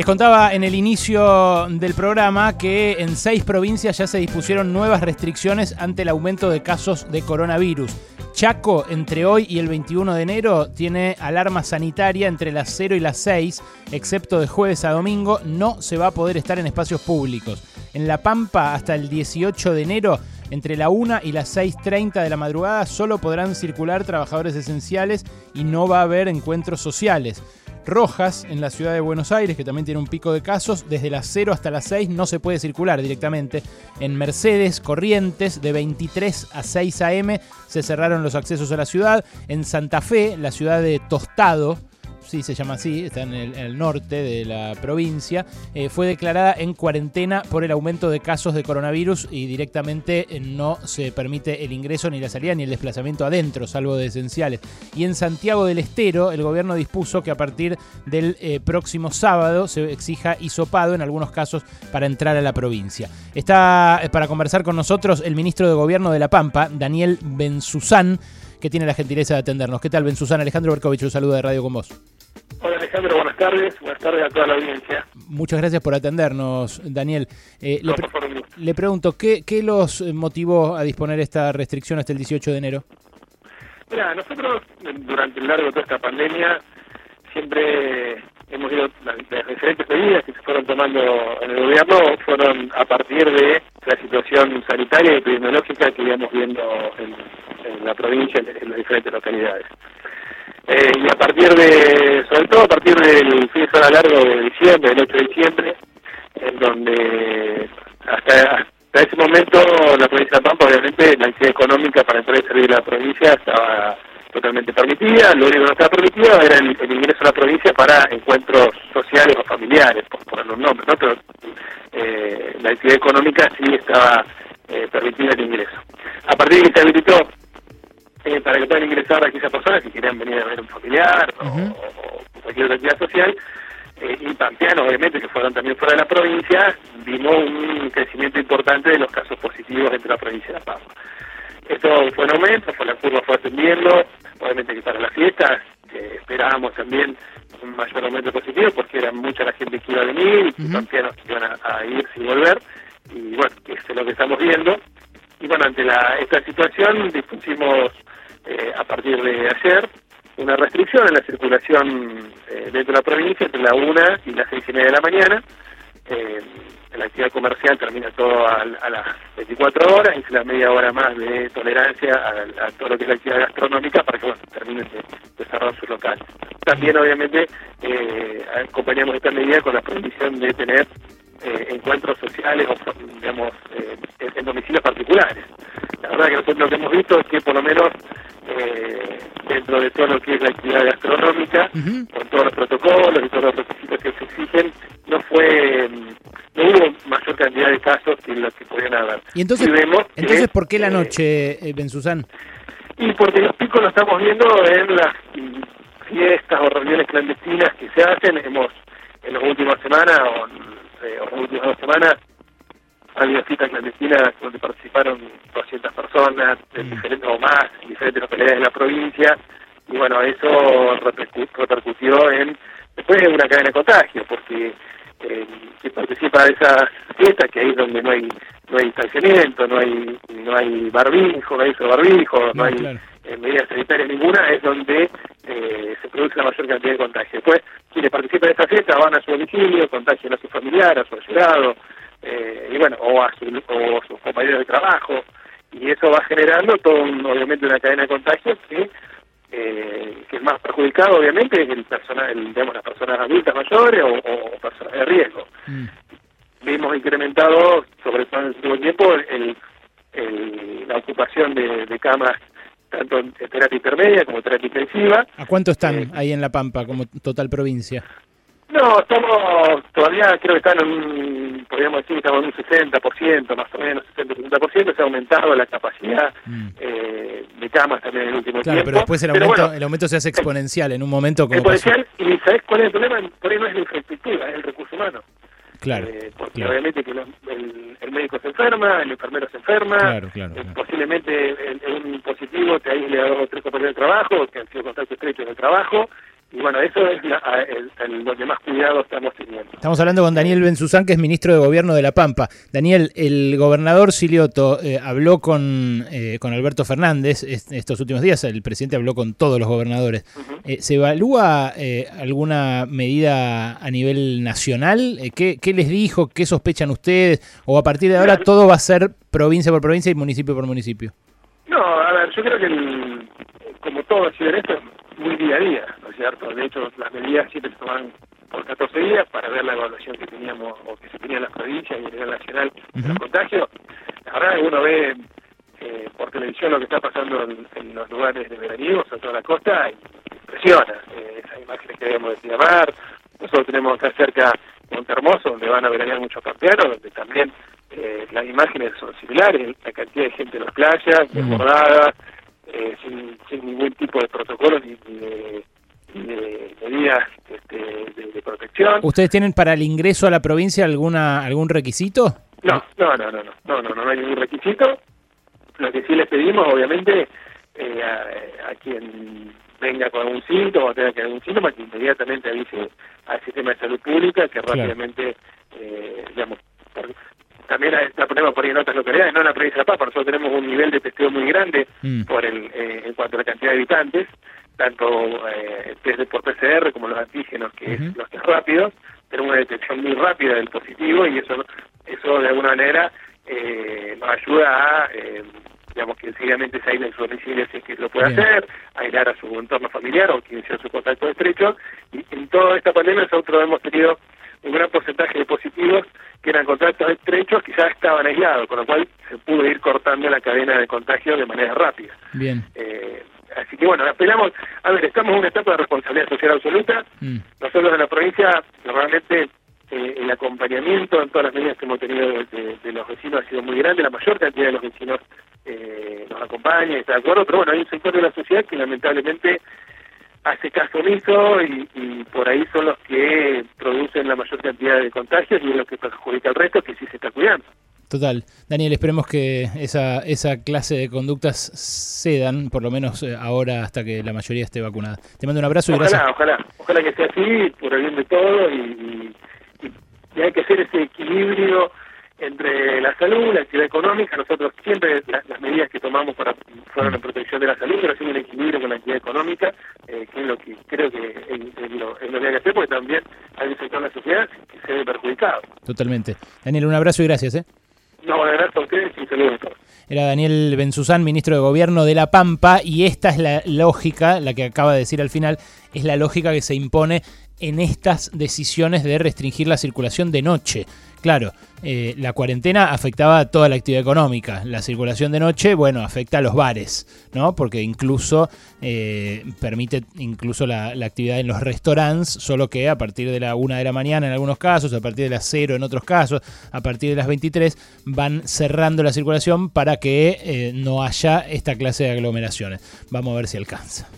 Les contaba en el inicio del programa que en seis provincias ya se dispusieron nuevas restricciones ante el aumento de casos de coronavirus. Chaco, entre hoy y el 21 de enero, tiene alarma sanitaria entre las 0 y las 6, excepto de jueves a domingo, no se va a poder estar en espacios públicos. En La Pampa, hasta el 18 de enero, entre la 1 y las 6.30 de la madrugada, solo podrán circular trabajadores esenciales y no va a haber encuentros sociales. Rojas, en la ciudad de Buenos Aires, que también tiene un pico de casos, desde las 0 hasta las 6 no se puede circular directamente. En Mercedes, Corrientes, de 23 a 6 a.m. se cerraron los accesos a la ciudad. En Santa Fe, la ciudad de Tostado, sí se llama así, está en el, norte de la provincia, eh, fue declarada en cuarentena por el aumento de casos de coronavirus y directamente eh, no se permite el ingreso ni la salida ni el desplazamiento adentro, salvo de esenciales. Y en Santiago del Estero, el gobierno dispuso que a partir del eh, próximo sábado se exija hisopado en algunos casos para entrar a la provincia. Está para conversar con nosotros el ministro de Gobierno de La Pampa, Daniel Benzuzán, que tiene la gentileza de atendernos. ¿Qué tal, Benzuzán? Alejandro Berkovich, un saludo de Radio con vos. Hola Alejandro, buenas tardes. Buenas tardes a toda la audiencia. Muchas gracias por atendernos, Daniel. Eh, le, pregunto, ¿qué, ¿qué, los motivó a disponer esta restricción hasta el 18 de enero? Mira, nosotros durante el largo de toda esta pandemia siempre hemos ido, las, diferentes medidas que se fueron tomando en el gobierno fueron a partir de la situación sanitaria y epidemiológica que íbamos viendo en, la provincia, en las diferentes localidades. Eh, y a partir de, sobre todo a partir del fin de semana largo de diciembre, del 8 de diciembre, en donde hasta, hasta ese momento la provincia de Pampa, obviamente, la actividad económica para entrar y servir la provincia estaba totalmente permitida, lo único que no estaba permitido era el, ingreso a la provincia para encuentros sociales o familiares, por poner un nombre, ¿no? pero eh, la actividad económica sí estaba eh, permitida el ingreso. A partir de que provincia, vimos un crecimiento importante de los casos positivos entre la provincia y La Paz. Esto fue en aumento, fue la curva fue ascendiendo, obviamente que para las fiestas esperábamos también un mayor aumento positivo porque era mucha la gente que iba a venir y pampeanos que iban a, ir sin volver. Y bueno, eso es lo que estamos viendo. Y bueno, ante la, esta situación dispusimos eh, a partir de ayer una restricción en la circulación eh, dentro de la provincia entre la 1 y las 6 y media de la mañana. Eh, la actividad comercial termina todo a, las 24 horas y la media hora más de tolerancia a, todo lo que es la actividad gastronómica para que bueno, terminen de, cerrar sus locales. También, obviamente, acompañamos esta medida con la prohibición de tener encuentros sociales o, digamos, en domicilios particulares. La verdad que nosotros lo que hemos visto es que por lo menos eh, dentro de todo lo que es la actividad gastronómica, con todos los protocolos y todos los requisitos que se exigen, no fue no hubo mayor cantidad de casos que los que podían haber. ¿Y entonces, entonces por qué la eh, noche, eh, Benzuzán? Y porque los picos los estamos viendo en las fiestas o reuniones clandestinas que se hacen. Hemos, en las últimas semanas o, eh, en las últimas dos semanas, ha habido citas clandestinas donde participaron 200 personas, de mm. diferentes o más, en diferentes localidades de la provincia, y bueno, eso repercutió en, después en una cadena de contagio, porque eh, quien participa de esas fiestas, que ahí es donde no hay no hay distanciamiento, no hay no hay barbijo, no hay barbijo, no, hay eh, medidas sanitarias ninguna, es donde eh, se produce la mayor cantidad de contagio. Después, quienes participan de esa fiesta van a su domicilio, contagian a su familiar, a su allegado, eh, y bueno, o a, sus compañeros de trabajo, y eso va generando todo obviamente una cadena de contagios que, eh, que es más perjudicado obviamente el personal, digamos, las personas adultas mayores o, personas de riesgo. Mm. Vimos incrementado, sobre todo en el último tiempo, el, la ocupación de, camas tanto en terapia intermedia como terapia intensiva. ¿A cuánto están eh, ahí en La Pampa como total provincia? No, estamos, todavía creo que están en un, podríamos decir, estamos en un 60%, más o menos 60-70%, se ha aumentado la capacidad mm. eh, de camas también en el último claro, pero después el aumento, el aumento se hace exponencial en un momento como Exponencial, y ¿sabes cuál es el problema? Por ahí no es la infraestructura, es el recurso humano. Claro. Eh, porque obviamente que el, médico se enferma, el enfermero se enferma, claro, claro, eh, posiblemente en un positivo te aísle a dos o tres compañeros de trabajo que han sido contacto estrecho en el trabajo, y bueno, eso es lo que más cuidado estamos teniendo. Estamos hablando con Daniel Benzuzán, que es ministro de Gobierno de La Pampa. Daniel, el gobernador Silioto eh, habló con, eh, con Alberto Fernández estos últimos días, el presidente habló con todos los gobernadores. Eh, ¿Se evalúa alguna medida a nivel nacional? ¿qué, ¿Qué les dijo? ¿Qué sospechan ustedes? ¿O a partir de ahora todo va a ser provincia por provincia y municipio por municipio? No, a ver, yo creo que como todo sido esto, muy día a día, ¿no es cierto? De hecho, las medidas siempre se toman por 14 días para ver la evaluación que teníamos o que se tenía en las provincias y a nivel nacional de los contagios. La verdad que uno ve eh, por televisión lo que está pasando en, los lugares de veraniegos, a toda la costa, y impresiona. Eh, esas imágenes que vemos de Miramar, nosotros tenemos acá cerca Montermoso, donde van a veranear muchos campeanos, donde también eh, las imágenes son similares, la cantidad de gente en las playas, desbordadas, eh, sin, sin, ningún tipo de protocolo ni, de, medidas este, de, protección. ¿Ustedes tienen para el ingreso a la provincia alguna algún requisito? No, no, no, no, no, no, no, hay ningún requisito. Lo que sí les pedimos, obviamente, eh, a, quien venga con algún síntoma o tenga que algún síntoma, que inmediatamente avise al sistema de salud pública, que rápidamente, eh, digamos, también la ponemos por ahí en otras localidades, no en la provincia de La Pampa, nosotros tenemos un nivel de testeo muy grande mm. por el, eh, en cuanto a la cantidad de habitantes, tanto eh, por PCR como los antígenos, que es los test rápidos, tenemos una detección muy rápida del positivo y eso eso de alguna manera eh, nos ayuda a, eh, digamos, que sencillamente se aísle en su domicilio si es que lo puede hacer, aislar a su entorno familiar o quien sea su contacto estrecho, y en toda esta pandemia nosotros hemos tenido un gran porcentaje de positivos que eran contactos estrechos que ya estaban aislados, con lo cual se pudo ir cortando la cadena de contagio de manera rápida. Bien. Eh, así que bueno, apelamos, a ver, estamos en una etapa de responsabilidad social absoluta. Mm. Nosotros en la provincia, normalmente eh, el acompañamiento en todas las medidas que hemos tenido de, los vecinos ha sido muy grande, la mayor cantidad de los vecinos eh, nos acompaña y está de acuerdo, pero bueno, hay un sector de la sociedad que lamentablemente hace caso omiso y, por ahí son los que producen la mayor cantidad de contagios y es lo que perjudica al resto que sí se está cuidando. Total. Daniel, esperemos que esa, esa clase de conductas cedan, por lo menos eh, ahora hasta que la mayoría esté vacunada. Te mando un abrazo y gracias. Ojalá, ojalá que sea así, por el bien de todos y, y hay que hacer ese equilibrio entre la salud, la actividad económica, nosotros siempre las, medidas que tomamos para, fueron en protección de la salud, pero haciendo un equilibrio con la actividad económica, eh, que es lo que creo que es, lo, que hay que hacer, porque también hay un sector de la sociedad que se ve perjudicado. Totalmente. Daniel, un abrazo y gracias. ¿eh? No, abrazo a y. Era Daniel Benzuzán, ministro de Gobierno de La Pampa, y esta es la lógica, la que acaba de decir al final, es la lógica que se impone en estas decisiones de restringir la circulación de noche. Claro, eh, la cuarentena afectaba a toda la actividad económica. La circulación de noche, bueno, afecta a los bares, ¿no? Porque incluso eh, permite incluso la, actividad en los restaurantes, solo que a partir de la una de la mañana en algunos casos, a partir de las 0 en otros casos, a partir de las 23, van cerrando la circulación para que eh, no haya esta clase de aglomeraciones. Vamos a ver si alcanza.